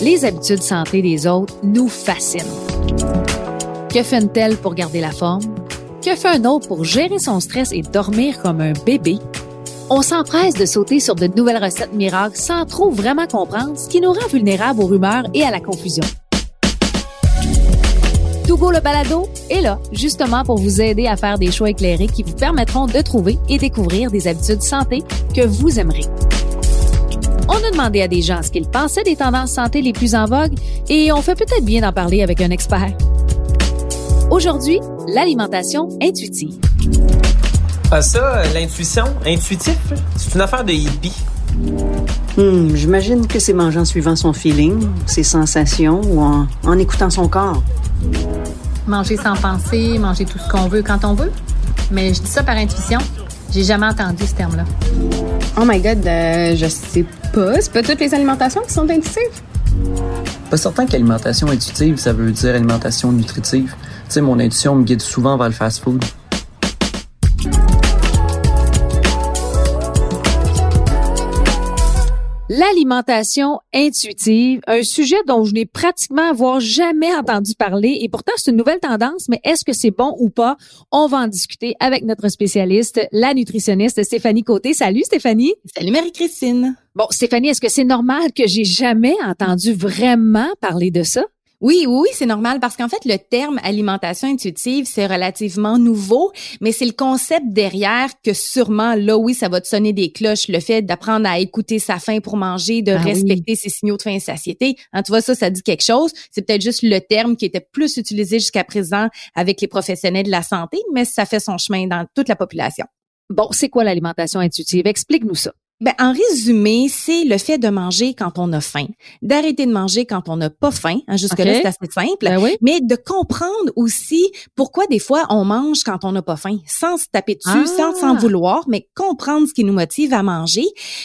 Les habitudes santé des autres nous fascinent. Que fait une telle pour garder la forme? Que fait un autre pour gérer son stress et dormir comme un bébé? On s'empresse de sauter sur de nouvelles recettes miracles sans trop vraiment comprendre ce qui nous rend vulnérables aux rumeurs et à la confusion. Togo le balado est là, justement pour vous aider à faire des choix éclairés qui vous permettront de trouver et découvrir des habitudes santé que vous aimerez. On a demandé à des gens ce qu'ils pensaient des tendances santé les plus en vogue et on fait peut-être bien d'en parler avec un expert. Aujourd'hui, l'alimentation intuitive. Ah ça, l'intuition, intuitif, c'est une affaire de hippie. Hmm, J'imagine que c'est mangeant suivant son feeling, ses sensations ou en, en écoutant son corps. Manger sans penser, manger tout ce qu'on veut quand on veut. Mais je dis ça par intuition. J'ai jamais entendu ce terme-là. Oh my god, euh, je sais pas. C'est pas toutes les alimentations qui sont intuitives. Pas certain qu'alimentation intuitive, ça veut dire alimentation nutritive. Tu sais, mon intuition me guide souvent vers le fast-food. L'alimentation intuitive, un sujet dont je n'ai pratiquement voire jamais entendu parler et pourtant c'est une nouvelle tendance, mais est-ce que c'est bon ou pas? On va en discuter avec notre spécialiste, la nutritionniste Stéphanie Côté. Salut Stéphanie. Salut Marie-Christine. Bon, Stéphanie, est-ce que c'est normal que j'ai jamais entendu vraiment parler de ça? Oui, oui, c'est normal parce qu'en fait, le terme alimentation intuitive, c'est relativement nouveau, mais c'est le concept derrière que sûrement, là, oui, ça va te sonner des cloches, le fait d'apprendre à écouter sa faim pour manger, de Ah oui. respecter ses signaux de faim et satiété. Hein, tu vois, ça, ça dit quelque chose. C'est peut-être juste le terme qui était plus utilisé jusqu'à présent avec les professionnels de la santé, mais ça fait son chemin dans toute la population. Bon, c'est quoi l'alimentation intuitive? Explique-nous ça. Ben, en résumé, c'est le fait de manger quand on a faim, d'arrêter de manger quand on n'a pas faim. Hein, Jusque-là, c'est assez simple. Ben oui. Mais de comprendre aussi pourquoi des fois on mange quand on n'a pas faim, sans se taper dessus, Ah. sans s'en vouloir, mais comprendre ce qui nous motive à manger.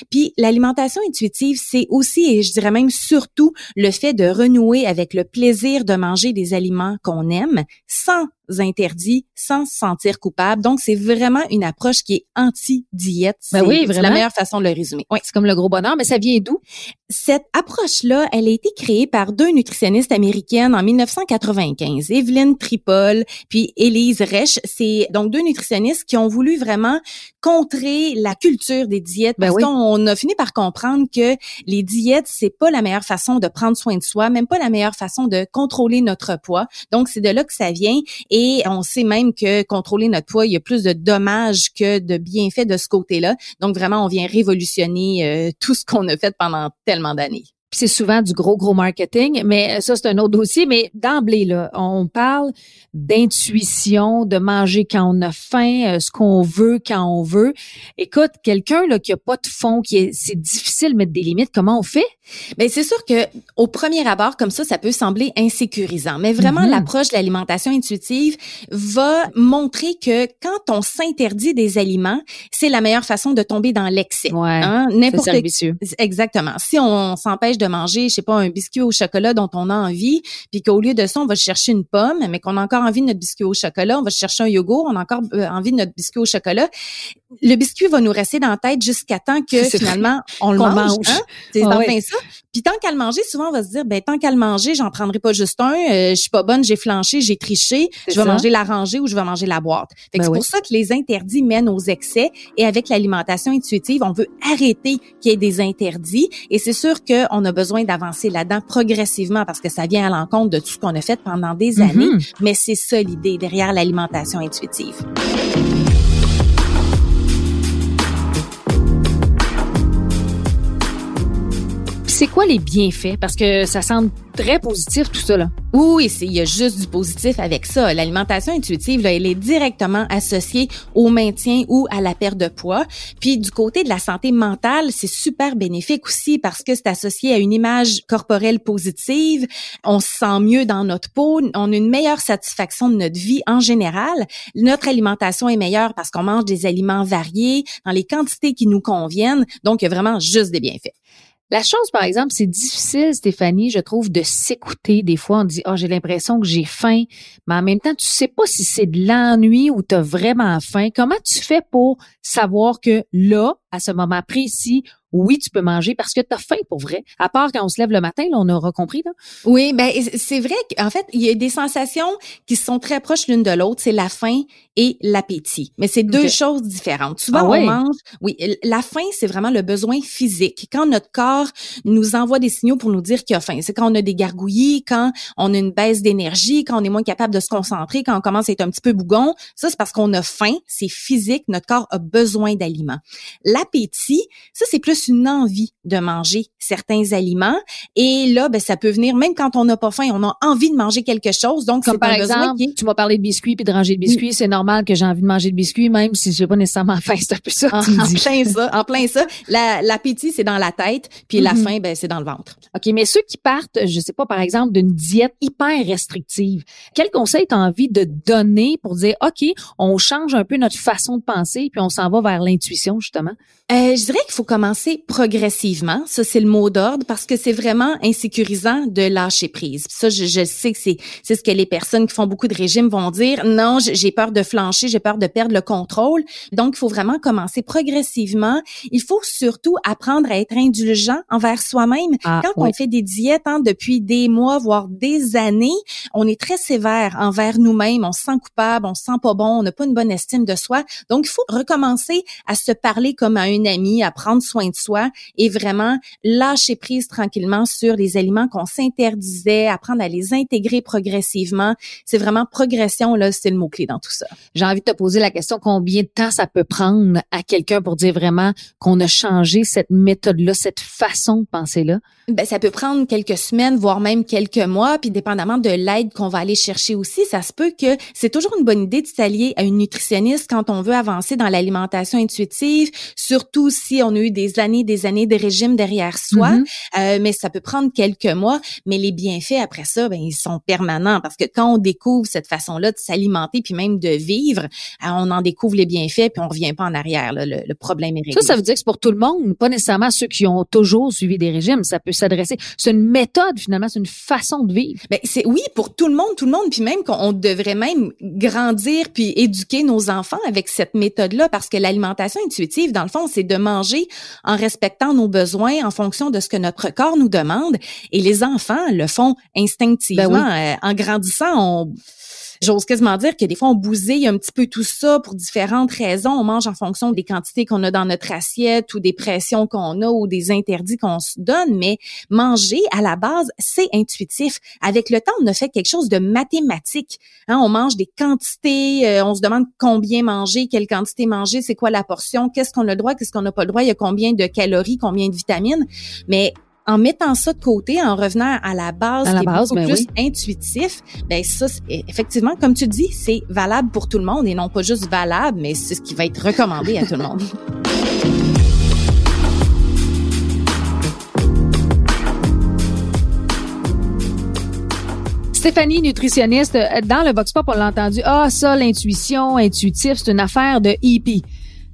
Puis l'alimentation intuitive, c'est aussi, et je dirais même surtout, le fait de renouer avec le plaisir de manger des aliments qu'on aime, sans interdit, sans se sentir coupable. Donc, c'est vraiment une approche qui est anti-diète. Ben C'est- oui, la meilleure façon de le résumer. Oui. C'est comme le gros bonheur, mais ça vient d'où? Cette approche-là, elle a été créée par deux nutritionnistes américaines en 1995, Evelyn Tripol puis Elise Reich. C'est donc deux nutritionnistes qui ont voulu vraiment contrer la culture des diètes Ben parce oui. qu'on a fini par comprendre que les diètes, c'est pas la meilleure façon de prendre soin de soi, même pas la meilleure façon de contrôler notre poids. Donc c'est de là que ça vient et on sait même que contrôler notre poids, il y a plus de dommages que de bienfaits de ce côté-là. Donc vraiment, on vient révolutionner euh, tout ce qu'on a fait pendant tellement d'années. Puis c'est souvent du gros, gros marketing, mais ça, c'est un autre dossier. Mais d'emblée, là, on parle d'intuition, de manger quand on a faim, euh, ce qu'on veut quand on veut. Écoute, quelqu'un là qui a pas de fond, qui est, c'est difficile de mettre des limites. Comment on fait? Ben c'est sûr que au premier abord comme ça, ça peut sembler insécurisant, mais vraiment Mhm. l'approche de l'alimentation intuitive va montrer que quand on s'interdit des aliments, c'est la meilleure façon de tomber dans l'excès. Ouais, Hein? c'est N'importe servicieux. Exactement. Si on s'empêche de manger, je sais pas, un biscuit au chocolat dont on a envie, puis qu'au lieu de ça, on va chercher une pomme, mais qu'on a encore envie de notre biscuit au chocolat, on va chercher un yogourt, on a encore euh, envie de notre biscuit au chocolat. Le biscuit va nous rester dans la tête jusqu'à temps que finalement on le mange. mange. Hein? C'est Ah ouais. plein ça. Puis tant qu'à le manger, souvent on va se dire, ben tant qu'à le manger, j'en prendrai pas juste un. euh, je suis pas bonne, j'ai flanché, j'ai triché. Je vais ça. manger la rangée ou je vais manger la boîte. Ben c'est oui. pour ça que les interdits mènent aux excès. Et avec l'alimentation intuitive, on veut arrêter qu'il y ait des interdits. Et c'est sûr qu'on a besoin d'avancer là-dedans progressivement parce que ça vient à l'encontre de tout ce qu'on a fait pendant des Mhm. années. Mais c'est ça l'idée derrière l'alimentation intuitive. C'est quoi les bienfaits? Parce que ça semble très positif tout ça là. Oui, il y a juste du positif avec ça. L'alimentation intuitive, là, elle est directement associée au maintien ou à la perte de poids. Puis du côté de la santé mentale, c'est super bénéfique aussi parce que c'est associé à une image corporelle positive. On se sent mieux dans notre peau, on a une meilleure satisfaction de notre vie en général. Notre alimentation est meilleure parce qu'on mange des aliments variés dans les quantités qui nous conviennent. Donc, il y a vraiment juste des bienfaits. La chose, par exemple, c'est difficile, Stéphanie, je trouve, de s'écouter. Des fois, on dit, oh, j'ai l'impression que j'ai faim, mais en même temps, tu sais pas si c'est de l'ennui ou tu as vraiment faim. Comment tu fais pour savoir que là, à ce moment précis oui, tu peux manger parce que tu as faim pour vrai. À part quand on se lève le matin, là, on aura compris. Là. Oui, ben c'est vrai qu'en fait, il y a des sensations qui sont très proches l'une de l'autre. C'est la faim et l'appétit. Mais c'est deux choses différentes. Souvent, Ah on mange... Oui, la faim, c'est vraiment le besoin physique. Quand notre corps nous envoie des signaux pour nous dire qu'il a faim. C'est quand on a des gargouillis, quand on a une baisse d'énergie, quand on est moins capable de se concentrer, quand on commence à être un petit peu bougon. Ça, c'est parce qu'on a faim. C'est physique. Notre corps a besoin d'aliments. L'appétit, ça, c'est plus une envie de manger certains aliments. Et là, ben, ça peut venir même quand on n'a pas faim, on a envie de manger quelque chose. Donc, Comme par exemple, qui tu m'as parlé de biscuits puis de ranger de biscuits. C'est normal que j'ai envie de manger de biscuits, même si j'ai pas nécessairement faim. C'est un peu ça en, que tu me en dis. plein ça, en plein ça. La- L'appétit, c'est dans la tête, puis la Mhm. faim, ben, c'est dans le ventre. OK, mais ceux qui partent, je sais pas, par exemple, d'une diète hyper restrictive, quel conseil tu as envie de donner pour dire, OK, on change un peu notre façon de penser, puis on s'en va vers l'intuition, justement? Euh, je dirais qu'il faut commencer progressivement. Ça, c'est le mot d'ordre parce que c'est vraiment insécurisant de lâcher prise. Puis Ça, je, je sais que c'est c'est ce que les personnes qui font beaucoup de régimes vont dire. Non, j'ai peur de flancher, j'ai peur de perdre le contrôle. Donc, il faut vraiment commencer progressivement. Il faut surtout apprendre à être indulgent envers soi-même. Ah, Quand oui. on fait des diètes hein, depuis des mois, voire des années, on est très sévère envers nous-mêmes. On se sent coupable, on se sent pas bon, on n'a pas une bonne estime de soi. Donc, il faut recommencer à se parler comme à un ami, à prendre soin de soi et vraiment lâcher prise tranquillement sur les aliments qu'on s'interdisait, apprendre à les intégrer progressivement. C'est vraiment progression, là, c'est le mot-clé dans tout ça. J'ai envie de te poser la question, combien de temps ça peut prendre à quelqu'un pour dire vraiment qu'on a changé cette méthode-là, cette façon de penser-là? Ben, ça peut prendre quelques semaines, voire même quelques mois, puis dépendamment de l'aide qu'on va aller chercher aussi, ça se peut que c'est toujours une bonne idée de s'allier à une nutritionniste quand on veut avancer dans l'alimentation intuitive, surtout si on a eu des années, des années de régime derrière soi. Mhm. Euh, mais ça peut prendre quelques mois, mais les bienfaits après ça, ben ils sont permanents parce que quand on découvre cette façon-là de s'alimenter puis même de vivre, euh, on en découvre les bienfaits puis on revient pas en arrière. là. Le, le problème est réglé. Ça, ça veut dire que c'est pour tout le monde, pas nécessairement ceux qui ont toujours suivi des régimes. Ça peut s'adresser. C'est une méthode, finalement, c'est une façon de vivre. Ben, c'est oui pour tout le monde, tout le monde, puis même qu'on on devrait même grandir puis éduquer nos enfants avec cette méthode-là parce que l'alimentation intuitive, dans le fond, c'est de manger en respectant nos besoins en fonction de ce que notre corps nous demande. Et les enfants le font instinctivement. Ben Euh, en grandissant, on J'ose quasiment dire que des fois, on bousille un petit peu tout ça pour différentes raisons. On mange en fonction des quantités qu'on a dans notre assiette ou des pressions qu'on a ou des interdits qu'on se donne. Mais manger, à la base, c'est intuitif. Avec le temps, on a fait quelque chose de mathématique. Hein, on mange des quantités, euh, on se demande combien manger, quelle quantité manger, c'est quoi la portion, qu'est-ce qu'on a le droit, qu'est-ce qu'on n'a pas le droit, il y a combien de calories, combien de vitamines. Mais en mettant ça de côté, en revenant à la base, À la qui est base, beaucoup ben plus oui. intuitif, ben ça, effectivement, comme tu dis, c'est valable pour tout le monde et non pas juste valable, mais c'est ce qui va être recommandé à tout le monde. Stéphanie, nutritionniste, dans le Vox Pop, on l'a entendu. Ah, ça, l'intuition, intuitif, c'est une affaire de hippie.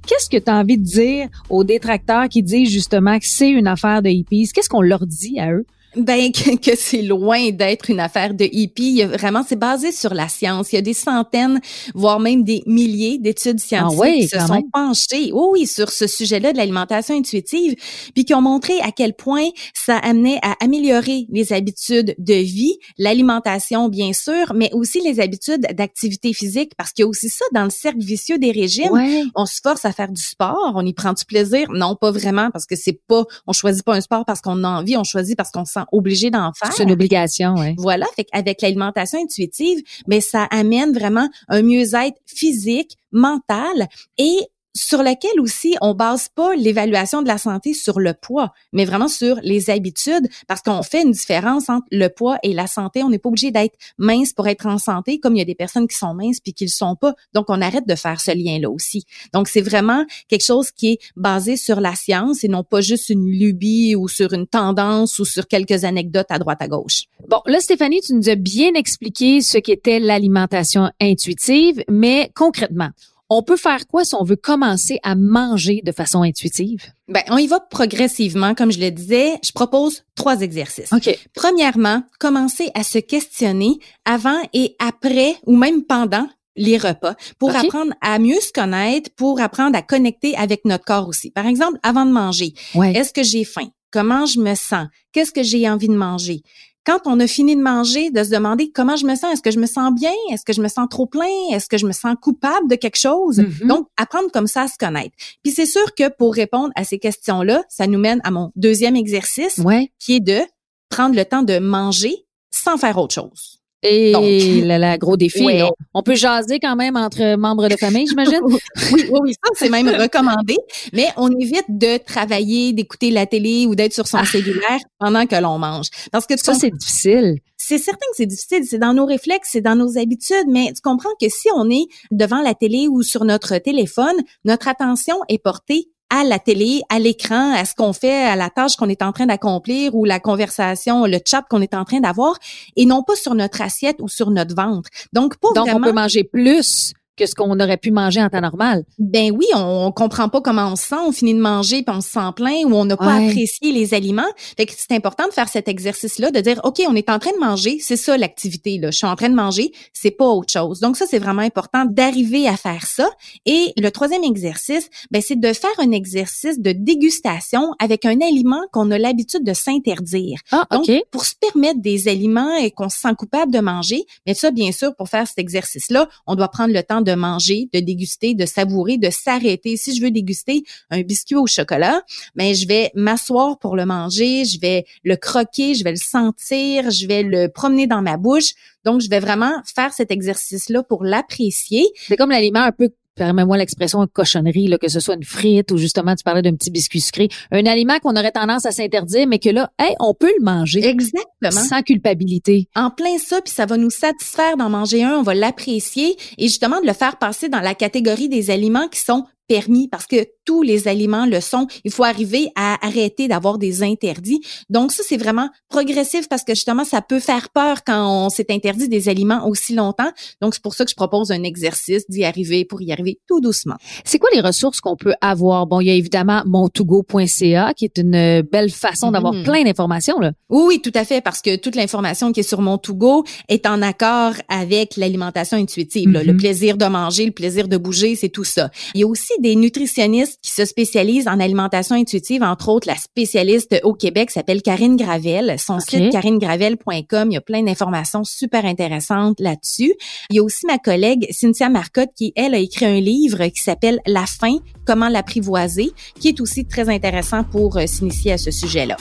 Qu'est-ce que tu as envie de dire aux détracteurs qui disent justement que c'est une affaire de hippies? Qu'est-ce qu'on leur dit à eux? Ben que, que c'est loin d'être une affaire de hippie. Il y a vraiment, c'est basé sur la science. Il y a des centaines, voire même des milliers d'études scientifiques Ah oui, qui se sont même. penchées, oui, oui, sur ce sujet-là de l'alimentation intuitive, puis qui ont montré à quel point ça amenait à améliorer les habitudes de vie, l'alimentation bien sûr, mais aussi les habitudes d'activité physique, parce qu'il y a aussi ça dans le cercle vicieux des régimes Ouais. on se force à faire du sport, on y prend du plaisir, non pas vraiment parce que c'est pas, on choisit pas un sport parce qu'on a envie, on choisit parce qu'on se sent obligé d'en faire. C'est une obligation, ouais. Voilà, fait avec l'alimentation intuitive, mais ça amène vraiment un mieux-être physique, mental et sur lequel aussi on base pas l'évaluation de la santé sur le poids, mais vraiment sur les habitudes, parce qu'on fait une différence entre le poids et la santé. On n'est pas obligé d'être mince pour être en santé, comme il y a des personnes qui sont minces puis qui le sont pas. Donc on arrête de faire ce lien-là aussi. Donc c'est vraiment quelque chose qui est basé sur la science et non pas juste une lubie ou sur une tendance ou sur quelques anecdotes à droite à gauche. Bon, là, Stéphanie, tu nous as bien expliqué ce qu'était l'alimentation intuitive, mais concrètement, on peut faire quoi si on veut commencer à manger de façon intuitive? Ben, on y va progressivement, comme je le disais. Je propose trois exercices. OK. Premièrement, commencer à se questionner avant et après ou même pendant les repas, pour apprendre à mieux se connaître, pour apprendre à connecter avec notre corps aussi. Par exemple, avant de manger, Ouais. est-ce que j'ai faim? Comment je me sens? Qu'est-ce que j'ai envie de manger? Quand on a fini de manger, de se demander comment je me sens, est-ce que je me sens bien? Est-ce que je me sens trop plein? Est-ce que je me sens coupable de quelque chose? Mhm. Donc, apprendre comme ça à se connaître. Puis c'est sûr que pour répondre à ces questions-là, ça nous mène à mon deuxième exercice, Ouais. qui est de prendre le temps de manger sans faire autre chose. Et Donc. là, là, gros défi. Ouais. On, peut jaser quand même entre membres de famille, j'imagine? oui, oui, oui, ça, c'est même recommandé. Mais on évite de travailler, d'écouter la télé ou d'être sur son Ah. cellulaire pendant que l'on mange. Parce que tu Ça, c'est difficile. c'est certain que c'est difficile, c'est dans nos réflexes, c'est dans nos habitudes, mais tu comprends que si on est devant la télé ou sur notre téléphone, notre attention est portée à la télé, à l'écran, à ce qu'on fait, à la tâche qu'on est en train d'accomplir ou la conversation, le chat qu'on est en train d'avoir, et non pas sur notre assiette ou sur notre ventre. Donc, pas Donc, on peut manger plus que ce qu'on aurait pu manger en temps normal. Ben oui, on, on comprend pas comment on se sent, on finit de manger puis on se sent plein ou on n'a pas Ouais. apprécié les aliments. Fait que c'est important de faire cet exercice-là, de dire OK, on est en train de manger, c'est ça l'activité là. Je suis en train de manger, c'est pas autre chose. Donc ça c'est vraiment important d'arriver à faire ça. Et le troisième exercice, ben c'est de faire un exercice de dégustation avec un aliment qu'on a l'habitude de s'interdire. Ah, Donc, pour se permettre des aliments et qu'on se sent coupable de manger, mais ça, bien sûr, pour faire cet exercice-là, on doit prendre le temps de manger, de déguster, de savourer, de s'arrêter. Si je veux déguster un biscuit au chocolat, ben je vais m'asseoir pour le manger, je vais le croquer, je vais le sentir, je vais le promener dans ma bouche. Donc, je vais vraiment faire cet exercice-là pour l'apprécier. C'est comme l'aliment un peu, permets-moi l'expression, cochonnerie, là, que ce soit une frite ou justement, tu parlais d'un petit biscuit sucré. Un aliment qu'on aurait tendance à s'interdire, mais que là, hey, on peut le manger Exactement. sans culpabilité. en plein ça, puis ça va nous satisfaire d'en manger un, on va l'apprécier et justement de le faire passer dans la catégorie des aliments qui sont permis parce que tous les aliments le sont. Il faut arriver à arrêter d'avoir des interdits. Donc ça, c'est vraiment progressif parce que justement, ça peut faire peur quand on s'est interdit des aliments aussi longtemps. Donc c'est pour ça que je propose un exercice d'y arriver pour y arriver tout doucement. C'est quoi les ressources qu'on peut avoir? Bon, il y a évidemment montogo.ca qui est une euh, belle façon d'avoir Mhm. plein d'informations. Oui, oui, tout à fait, parce que toute l'information qui est sur mon to-go est en accord avec l'alimentation intuitive. là. Le plaisir de manger, le plaisir de bouger, c'est tout ça. Il y a aussi des nutritionnistes qui se spécialisent en alimentation intuitive, entre autres la spécialiste au Québec s'appelle Karine Gravel. Son site karinegravel.com, il y a plein d'informations super intéressantes là-dessus. Il y a aussi ma collègue Cynthia Marcotte qui, elle, a écrit un livre qui s'appelle La faim, comment l'apprivoiser, qui est aussi très intéressant pour euh, s'initier à ce sujet-là.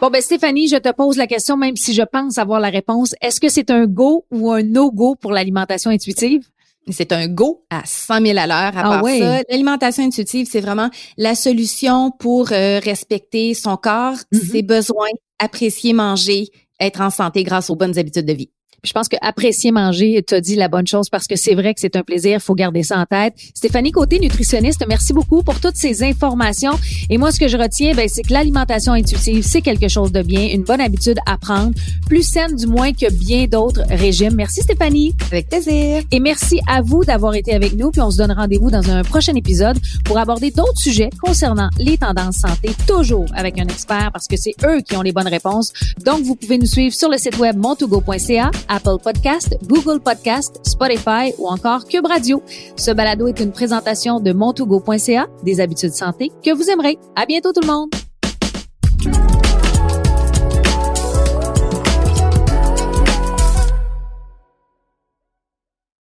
Bon, ben, Stéphanie, je te pose la question, même si je pense avoir la réponse. Est-ce que c'est un go ou un no-go pour l'alimentation intuitive? C'est un go à 100 000 à l'heure. À Ah part ça, l'alimentation intuitive, c'est vraiment la solution pour euh, respecter son corps, Mhm. ses besoins, apprécier manger, être en santé grâce aux bonnes habitudes de vie. Puis Je pense que apprécier manger, tu as dit la bonne chose parce que c'est vrai que c'est un plaisir, il faut garder ça en tête. Stéphanie Côté, nutritionniste, merci beaucoup pour toutes ces informations. Et moi, ce que je retiens, ben, c'est que l'alimentation intuitive, c'est quelque chose de bien, une bonne habitude à prendre, plus saine du moins que bien d'autres régimes. Merci Stéphanie. Avec plaisir. Et merci à vous d'avoir été avec nous. Puis on se donne rendez-vous dans un prochain épisode pour aborder d'autres sujets concernant les tendances santé, toujours avec un expert parce que c'est eux qui ont les bonnes réponses. Donc, vous pouvez nous suivre sur le site web montogo.ca, Apple Podcast, Google Podcast, Spotify ou encore Cube Radio. Ce balado est une présentation de montogo.ca, des habitudes santé que vous aimerez. À bientôt tout le monde!